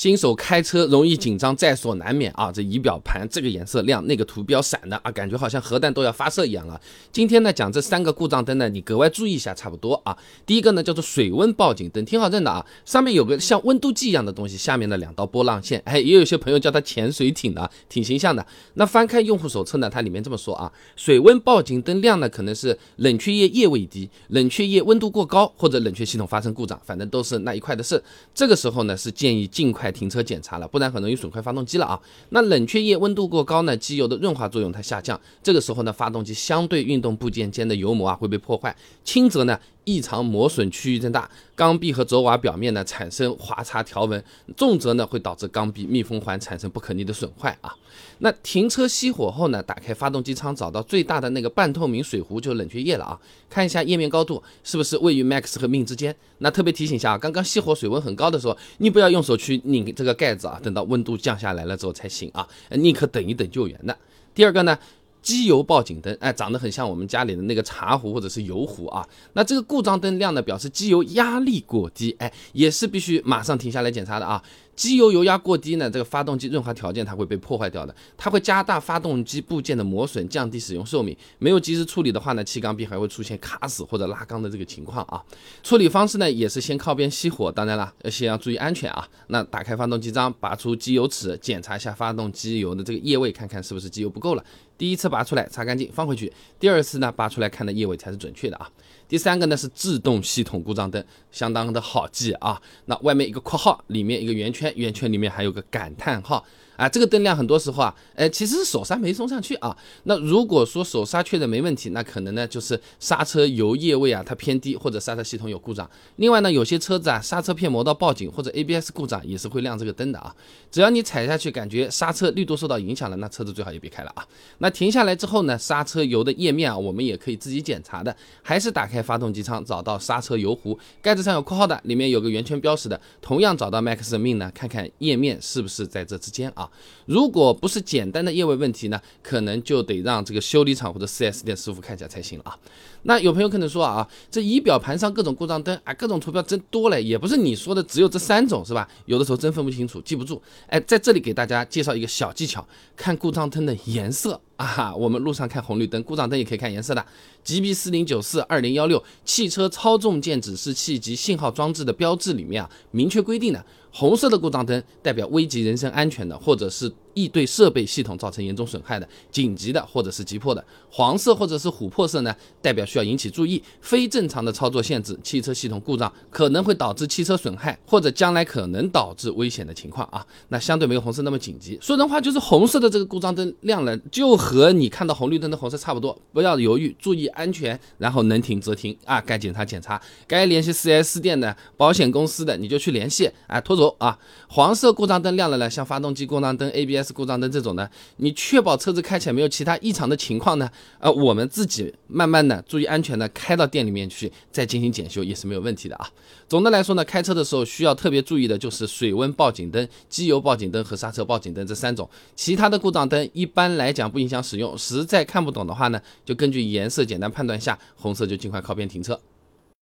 新手开车容易紧张，在所难免啊！这仪表盘这个颜色亮，那个图标闪的啊，感觉好像核弹都要发射一样了。今天呢，讲这三个故障灯呢，你格外注意一下，差不多啊。第一个呢，叫做水温报警灯，挺好认的啊，上面有个像温度计一样的东西，下面的两道波浪线，哎，也有些朋友叫它潜水艇的，挺形象的。那翻开用户手册呢，它里面这么说啊，水温报警灯亮呢，可能是冷却液液位低，冷却液温度过高，或者冷却系统发生故障，反正都是那一块的事。这个时候呢，是建议尽快停车检查了，不然很容易损坏发动机了啊。那冷却液温度过高呢，机油的润滑作用它下降，这个时候呢，发动机相对运动部件间的油膜啊会被破坏，轻则呢。异常磨损区域增大，缸壁和轴瓦表面呢产生划擦条纹，重则呢会导致缸壁密封环产生不可逆的损坏啊。那停车熄火后呢，打开发动机舱，找到最大的那个半透明水壶，就冷却液了啊。看一下液面高度是不是位于 Max 和 Min 之间。那特别提醒一下啊，刚刚熄火水温很高的时候，你不要用手去拧这个盖子啊，等到温度降下来了之后才行啊，宁可等一等救援的。第二个呢？机油报警灯，哎，长得很像我们家里的那个茶壶或者是油壶啊。那这个故障灯亮呢，表示机油压力过低，哎，也是必须马上停下来检查的啊。机油油压过低呢，这个发动机润滑条件它会被破坏掉的，它会加大发动机部件的磨损，降低使用寿命。没有及时处理的话呢，气缸壁还会出现卡死或者拉缸的这个情况啊。处理方式呢，也是先靠边熄火，当然了，先要注意安全啊。那打开发动机舱，拔出机油尺，检查一下发动机油的这个液位，看看是不是机油不够了。第一次拔出来擦干净放回去，第二次呢拔出来看的液位才是准确的啊。第三个呢是制动系统故障灯，相当的好记啊。那外面一个括号，里面一个圆圈，圆圈里面还有个感叹号。啊，这个灯亮很多时候啊，哎，其实是手刹没松上去啊。那如果说手刹确认没问题，那可能呢就是刹车油液位啊它偏低，或者刹车系统有故障。另外呢，有些车子啊刹车片磨到报警或者 ABS 故障也是会亮这个灯的啊。只要你踩下去感觉刹车力度受到影响了，那车子最好也别开了啊。那停下来之后呢，刹车油的液面啊，我们也可以自己检查的，还是打开发动机舱找到刹车油壶，盖子上有括号的，里面有个圆圈标识的，同样找到 Max 的命呢，看看液面是不是在这之间啊。如果不是简单的液位问题呢，可能就得让这个修理厂或者 4S 店师傅看一下才行了啊。那有朋友可能说啊，这仪表盘上各种故障灯啊，各种图标真多了，也不是你说的只有这三种是吧？有的时候真分不清楚，记不住。哎，在这里给大家介绍一个小技巧，看故障灯的颜色啊哈。我们路上看红绿灯，故障灯也可以看颜色的。GB 四零九四二零幺六汽车操纵键指示器及信号装置的标志里面啊，明确规定的。红色的故障灯代表危及人身安全的，或者是易对设备系统造成严重损害的、紧急的或者是急迫的；黄色或者是琥珀色呢，代表需要引起注意、非正常的操作限制、汽车系统故障可能会导致汽车损害或者将来可能导致危险的情况啊。那相对没有红色那么紧急。说人话就是红色的这个故障灯亮了，就和你看到红绿灯的红色差不多，不要犹豫，注意安全，然后能停则停啊。该检查检查，该联系 4S 店的、保险公司的你就去联系啊，拖走。啊，黄色故障灯亮了呢，像发动机故障灯、ABS ABS 故障灯这种呢，你确保车子开起来没有其他异常的情况呢，呃，我们自己慢慢的注意安全的开到店里面去再进行检修也是没有问题的啊。总的来说呢，开车的时候需要特别注意的就是水温报警灯、机油报警灯和刹车报警灯这三种，其他的故障灯一般来讲不影响使用。实在看不懂的话呢，就根据颜色简单判断下，红色就尽快靠边停车。